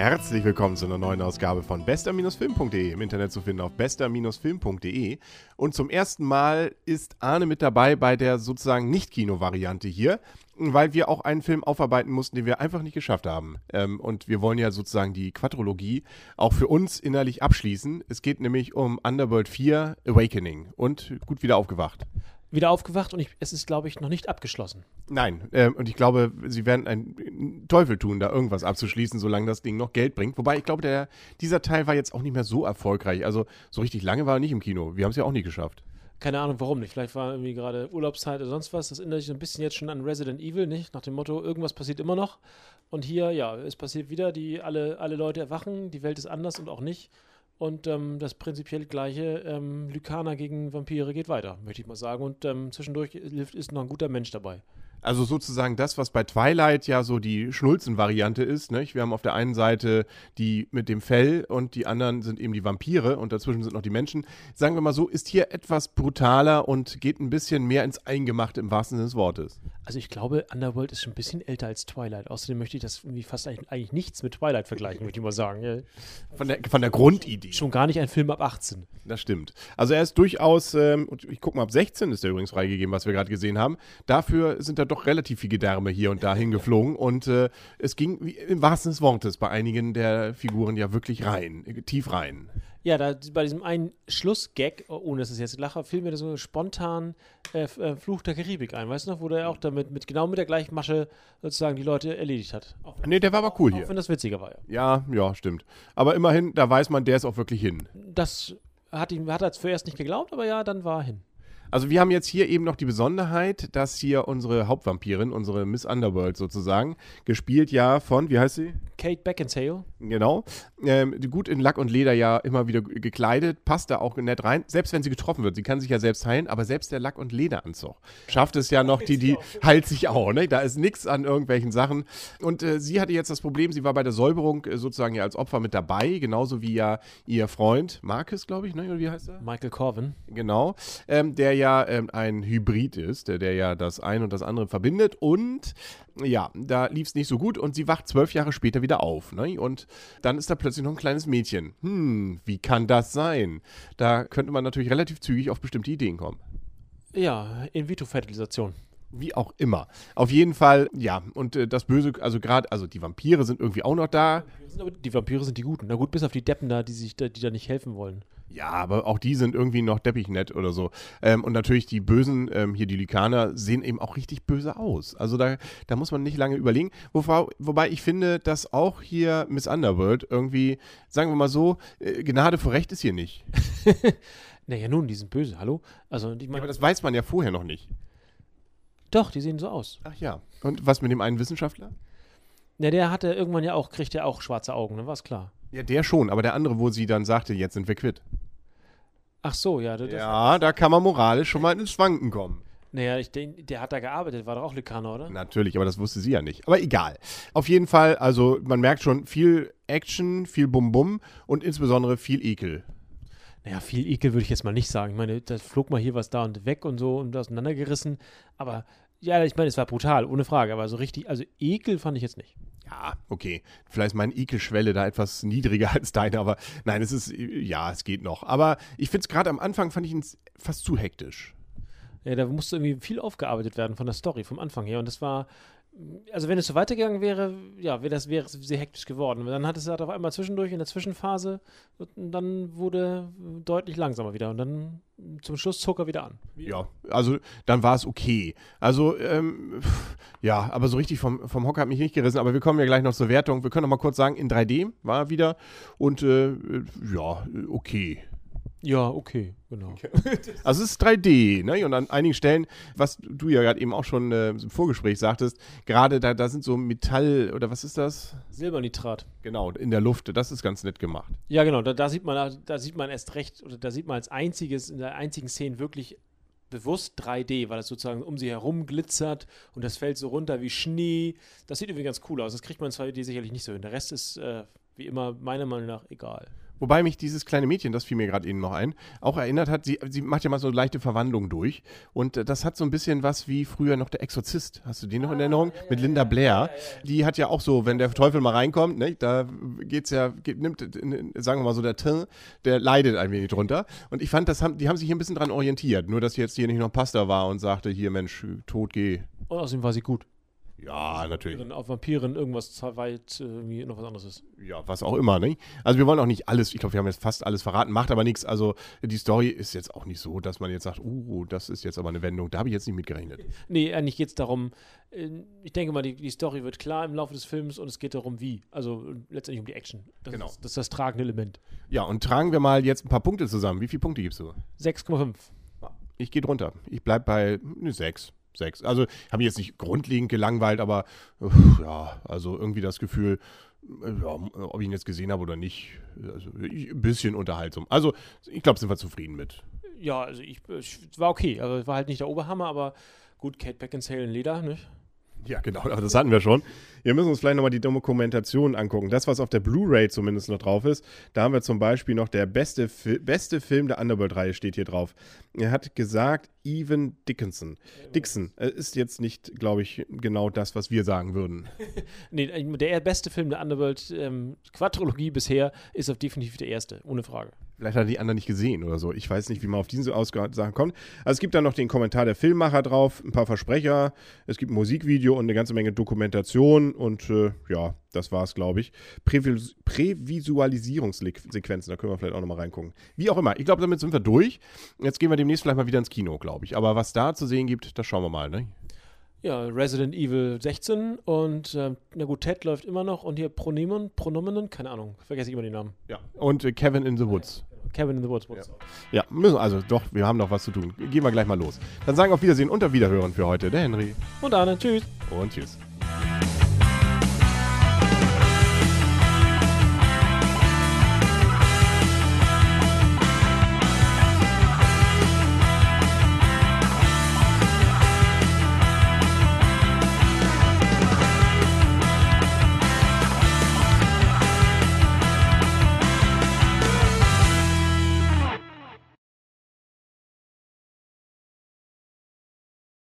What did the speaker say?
Herzlich willkommen zu einer neuen Ausgabe von bester-film.de. Im Internet zu finden auf bester-film.de. Und zum ersten Mal ist Arne mit dabei bei der sozusagen Nicht-Kino-Variante hier, weil wir auch einen Film aufarbeiten mussten, den wir einfach nicht geschafft haben. Ähm, und wir wollen ja sozusagen die Quadrologie auch für uns innerlich abschließen. Es geht nämlich um Underworld 4 Awakening und gut wieder aufgewacht wieder aufgewacht und ich, es ist, glaube ich, noch nicht abgeschlossen. Nein, äh, und ich glaube, sie werden einen Teufel tun, da irgendwas abzuschließen, solange das Ding noch Geld bringt. Wobei ich glaube, der, dieser Teil war jetzt auch nicht mehr so erfolgreich. Also so richtig lange war er nicht im Kino. Wir haben es ja auch nie geschafft. Keine Ahnung, warum nicht. Vielleicht war irgendwie gerade Urlaubszeit oder sonst was. Das erinnert sich ein bisschen jetzt schon an Resident Evil, nicht? Nach dem Motto, irgendwas passiert immer noch. Und hier, ja, es passiert wieder, die alle, alle Leute erwachen, die Welt ist anders und auch nicht. Und ähm, das prinzipiell gleiche ähm, Lykaner gegen Vampire geht weiter, möchte ich mal sagen. Und ähm, zwischendurch ist noch ein guter Mensch dabei. Also sozusagen das, was bei Twilight ja so die Schnulzen-Variante ist. Nicht? Wir haben auf der einen Seite die mit dem Fell und die anderen sind eben die Vampire und dazwischen sind noch die Menschen. Sagen wir mal so, ist hier etwas brutaler und geht ein bisschen mehr ins Eingemachte im wahrsten Sinne des Wortes. Also ich glaube, Underworld ist schon ein bisschen älter als Twilight. Außerdem möchte ich das irgendwie fast eigentlich nichts mit Twilight vergleichen, möchte ich mal sagen. Von der, von der Grundidee. Schon gar nicht ein Film ab 18. Das stimmt. Also er ist durchaus, ähm, ich gucke mal, ab 16 ist er übrigens freigegeben, was wir gerade gesehen haben. Dafür sind da doch relativ viele Gedärme hier und da hingeflogen und äh, es ging wie, im wahrsten des Wortes bei einigen der Figuren ja wirklich rein, tief rein. Ja, da, bei diesem einen Schlussgag, ohne dass es jetzt lache, fiel mir so spontan äh, äh, Fluch der Karibik ein. Weißt du noch, wo der auch damit, mit, genau mit der gleichen Masche sozusagen die Leute erledigt hat. Auch, nee, der war aber cool auch, hier. Auch wenn das witziger war, ja. Ja, ja, stimmt. Aber immerhin, da weiß man, der ist auch wirklich hin. Das hat, ihm, hat er zuerst nicht geglaubt, aber ja, dann war er hin. Also wir haben jetzt hier eben noch die Besonderheit, dass hier unsere Hauptvampirin, unsere Miss Underworld sozusagen, gespielt ja von, wie heißt sie? Kate Beckinsale. Genau. Ähm, gut in Lack und Leder ja immer wieder gekleidet, passt da auch nett rein. Selbst wenn sie getroffen wird, sie kann sich ja selbst heilen, aber selbst der Lack- und Lederanzug schafft es ja noch, die, die heilt sich auch. Ne? Da ist nichts an irgendwelchen Sachen. Und äh, sie hatte jetzt das Problem, sie war bei der Säuberung äh, sozusagen ja als Opfer mit dabei, genauso wie ja ihr Freund Marcus, glaube ich, ne? oder wie heißt er? Michael Corvin. Genau. Ähm, der ja ähm, ein Hybrid ist, der, der ja das eine und das andere verbindet. Und ja, da lief es nicht so gut und sie wacht zwölf Jahre später wieder auf. Ne? Und dann ist da plötzlich noch ein kleines Mädchen. Hm, wie kann das sein? Da könnte man natürlich relativ zügig auf bestimmte Ideen kommen. Ja, In-vitro-Fertilisation. Wie auch immer. Auf jeden Fall, ja, und äh, das Böse, also gerade, also die Vampire sind irgendwie auch noch da. Die Vampire sind die Guten. Na gut, bis auf die Deppen da, die sich da, die da nicht helfen wollen. Ja, aber auch die sind irgendwie noch deppignett oder so. Ähm, und natürlich die Bösen, ähm, hier die Lykaner, sehen eben auch richtig böse aus. Also da, da muss man nicht lange überlegen. Wobei, wobei ich finde, dass auch hier Miss Underworld irgendwie, sagen wir mal so, äh, Gnade vor Recht ist hier nicht. naja, nun, die sind böse, hallo? Also, ich mein, ja, aber das weiß man ja vorher noch nicht. Doch, die sehen so aus. Ach ja. Und was mit dem einen Wissenschaftler? Ja, der hatte irgendwann ja auch, kriegt ja auch schwarze Augen, ne? War klar. Ja, der schon, aber der andere, wo sie dann sagte, jetzt sind wir quitt. Ach so, ja. Das ja, da kann man moralisch schon mal ins Schwanken kommen. Naja, ich denke, der hat da gearbeitet, war doch auch Lykaner, oder? Natürlich, aber das wusste sie ja nicht. Aber egal. Auf jeden Fall, also man merkt schon viel Action, viel Bum-Bum und insbesondere viel Ekel. Naja, viel Ekel würde ich jetzt mal nicht sagen. Ich meine, da flog mal hier was da und weg und so und auseinandergerissen. Aber ja, ich meine, es war brutal, ohne Frage. Aber so richtig, also Ekel fand ich jetzt nicht. Ja, okay. Vielleicht ist meine Ekelschwelle da etwas niedriger als deine, aber nein, es ist, ja, es geht noch. Aber ich finde es gerade am Anfang, fand ich es fast zu hektisch. Ja, da musste irgendwie viel aufgearbeitet werden von der Story, vom Anfang her. Und das war, also wenn es so weitergegangen wäre, ja, wäre das wäre sehr hektisch geworden. Dann hat es halt auf einmal zwischendurch in der Zwischenphase und dann wurde deutlich langsamer wieder und dann zum Schluss zog er wieder an. Ja, also dann war es okay. Also ähm, ja, aber so richtig vom, vom Hocker hat mich nicht gerissen. Aber wir kommen ja gleich noch zur Wertung. Wir können noch mal kurz sagen, in 3D war er wieder und äh, ja, okay. Ja, okay, genau. Also es ist 3D, ne? Und an einigen Stellen, was du ja gerade eben auch schon äh, im Vorgespräch sagtest, gerade da, da sind so Metall oder was ist das? Silbernitrat. Genau, in der Luft. Das ist ganz nett gemacht. Ja, genau. Da, da sieht man, da sieht man erst recht, oder da sieht man als einziges, in der einzigen Szene wirklich bewusst 3D, weil es sozusagen um sie herum glitzert und das fällt so runter wie Schnee. Das sieht irgendwie ganz cool aus. Das kriegt man in 2D sicherlich nicht so hin. Der Rest ist, äh, wie immer, meiner Meinung nach egal. Wobei mich dieses kleine Mädchen, das fiel mir gerade eben noch ein, auch erinnert hat, sie, sie macht ja mal so eine leichte Verwandlung durch. Und äh, das hat so ein bisschen was wie früher noch der Exorzist. Hast du den noch in Erinnerung? Mit Linda Blair. Die hat ja auch so, wenn der Teufel mal reinkommt, ne, da geht's ja, geht, nimmt, sagen wir mal so, der Tin, der leidet ein wenig drunter. Und ich fand, das haben, die haben sich hier ein bisschen dran orientiert. Nur, dass jetzt hier nicht noch Pastor war und sagte, hier Mensch, tot geh. Und außerdem war sie gut. Ja, natürlich. Auf Vampiren irgendwas weit äh, irgendwie noch was anderes ist. Ja, was auch immer, ne? Also wir wollen auch nicht alles, ich glaube, wir haben jetzt fast alles verraten, macht aber nichts. Also die Story ist jetzt auch nicht so, dass man jetzt sagt, uh, das ist jetzt aber eine Wendung, da habe ich jetzt nicht mit gerechnet. Nee, eigentlich geht es darum, äh, ich denke mal, die, die Story wird klar im Laufe des Films und es geht darum, wie. Also äh, letztendlich um die Action. Das Genau. Ist, das ist das tragende Element. Ja, und tragen wir mal jetzt ein paar Punkte zusammen. Wie viele Punkte gibst du? 6,5. Ich gehe drunter. Ich bleib bei ne, sechs. Also habe mich jetzt nicht grundlegend gelangweilt, aber uff, ja, also irgendwie das Gefühl, äh, ja, ob ich ihn jetzt gesehen habe oder nicht, also ich, ein bisschen unterhaltsam. Also ich glaube, sind wir zufrieden mit. Ja, also ich, ich war okay. Also war halt nicht der Oberhammer, aber gut, Kate Beckinsale in Leder, nicht? Ja, genau, aber das hatten wir schon. Wir müssen uns vielleicht nochmal die Dokumentation angucken. Das, was auf der Blu-ray zumindest noch drauf ist, da haben wir zum Beispiel noch der beste, Fi beste Film der Underworld-Reihe steht hier drauf. Er hat gesagt, Evan Dickinson. Dixon äh, ist jetzt nicht, glaube ich, genau das, was wir sagen würden. Nee, der beste Film der Underworld ähm, bisher ist auf definitiv der erste, ohne Frage. Vielleicht hat er die anderen nicht gesehen oder so. Ich weiß nicht, wie man auf diese Aussagen kommt. Also es gibt dann noch den Kommentar der Filmmacher drauf, ein paar Versprecher, es gibt ein Musikvideo und eine ganze Menge Dokumentation und äh, ja, das war's, glaube ich. Prävis Prävisualisierungssequenzen, da können wir vielleicht auch nochmal reingucken. Wie auch immer, ich glaube, damit sind wir durch. Jetzt gehen wir demnächst vielleicht mal wieder ins Kino, glaube ich. Aber was da zu sehen gibt, das schauen wir mal, ne? Ja, Resident Evil 16 und ähm, na gut, Ted läuft immer noch und hier Pronomen, Pronomenen, keine Ahnung, vergesse ich immer die Namen. Ja. Und äh, Kevin in the Woods. Kevin in the Woods. Woods. Ja, müssen, also doch, wir haben noch was zu tun. Gehen wir gleich mal los. Dann sagen auf Wiedersehen und auf Wiederhören für heute der Henry. Und Arne, tschüss. Und tschüss.